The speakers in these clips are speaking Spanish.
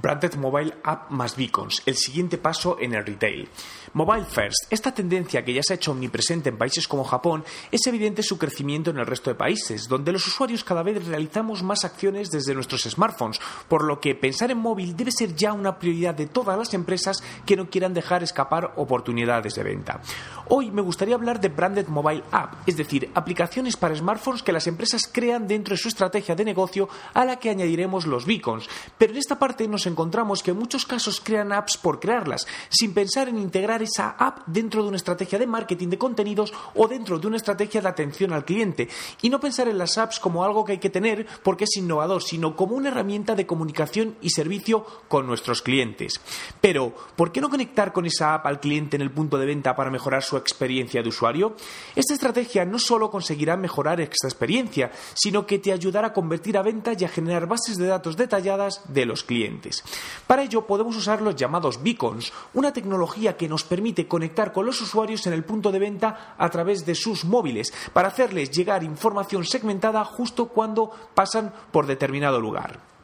Branded Mobile App más beacons, el siguiente paso en el retail. Mobile First, esta tendencia que ya se ha hecho omnipresente en países como Japón, es evidente su crecimiento en el resto de países, donde los usuarios cada vez realizamos más acciones desde nuestros smartphones, por lo que pensar en móvil debe ser ya una prioridad de todas las empresas que no quieran dejar escapar oportunidades de venta. Hoy me gustaría hablar de Branded Mobile App, es decir, aplicaciones para smartphones que las empresas crean dentro de su estrategia de negocio a la que añadiremos los beacons, pero en esta parte nos encontramos que en muchos casos crean apps por crearlas, sin pensar en integrar esa app dentro de una estrategia de marketing de contenidos o dentro de una estrategia de atención al cliente, y no pensar en las apps como algo que hay que tener porque es innovador, sino como una herramienta de comunicación y servicio con nuestros clientes. Pero, ¿por qué no conectar con esa app al cliente en el punto de venta para mejorar su experiencia de usuario? Esta estrategia no solo conseguirá mejorar esta experiencia, sino que te ayudará a convertir a ventas y a generar bases de datos detalladas de los clientes. Para ello podemos usar los llamados beacons, una tecnología que nos permite conectar con los usuarios en el punto de venta a través de sus móviles para hacerles llegar información segmentada justo cuando pasan por determinado lugar.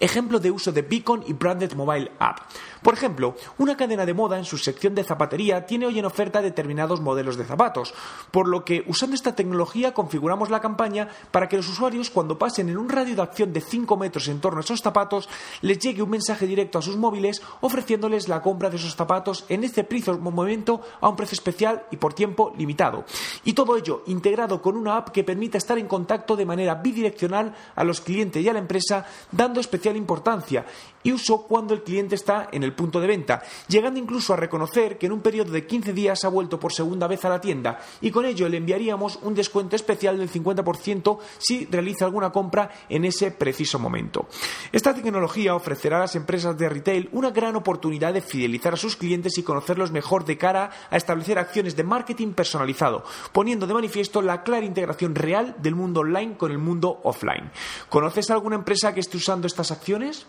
Ejemplo de uso de Beacon y Branded Mobile App. Por ejemplo, una cadena de moda en su sección de zapatería tiene hoy en oferta determinados modelos de zapatos, por lo que usando esta tecnología configuramos la campaña para que los usuarios cuando pasen en un radio de acción de 5 metros en torno a esos zapatos les llegue un mensaje directo a sus móviles ofreciéndoles la compra de esos zapatos en este preciso momento a un precio especial y por tiempo limitado. Y todo ello integrado con una app que permita estar en contacto de manera bidireccional a los clientes y a la empresa, dando especial importancia y uso cuando el cliente está en el punto de venta, llegando incluso a reconocer que en un periodo de 15 días ha vuelto por segunda vez a la tienda y con ello le enviaríamos un descuento especial del 50% si realiza alguna compra en ese preciso momento. Esta tecnología ofrecerá a las empresas de retail una gran oportunidad de fidelizar a sus clientes y conocerlos mejor de cara a establecer acciones de marketing personalizado, poniendo de manifiesto la clara integración real del mundo online con el mundo offline. ¿Conoces alguna empresa que esté usando estas acciones?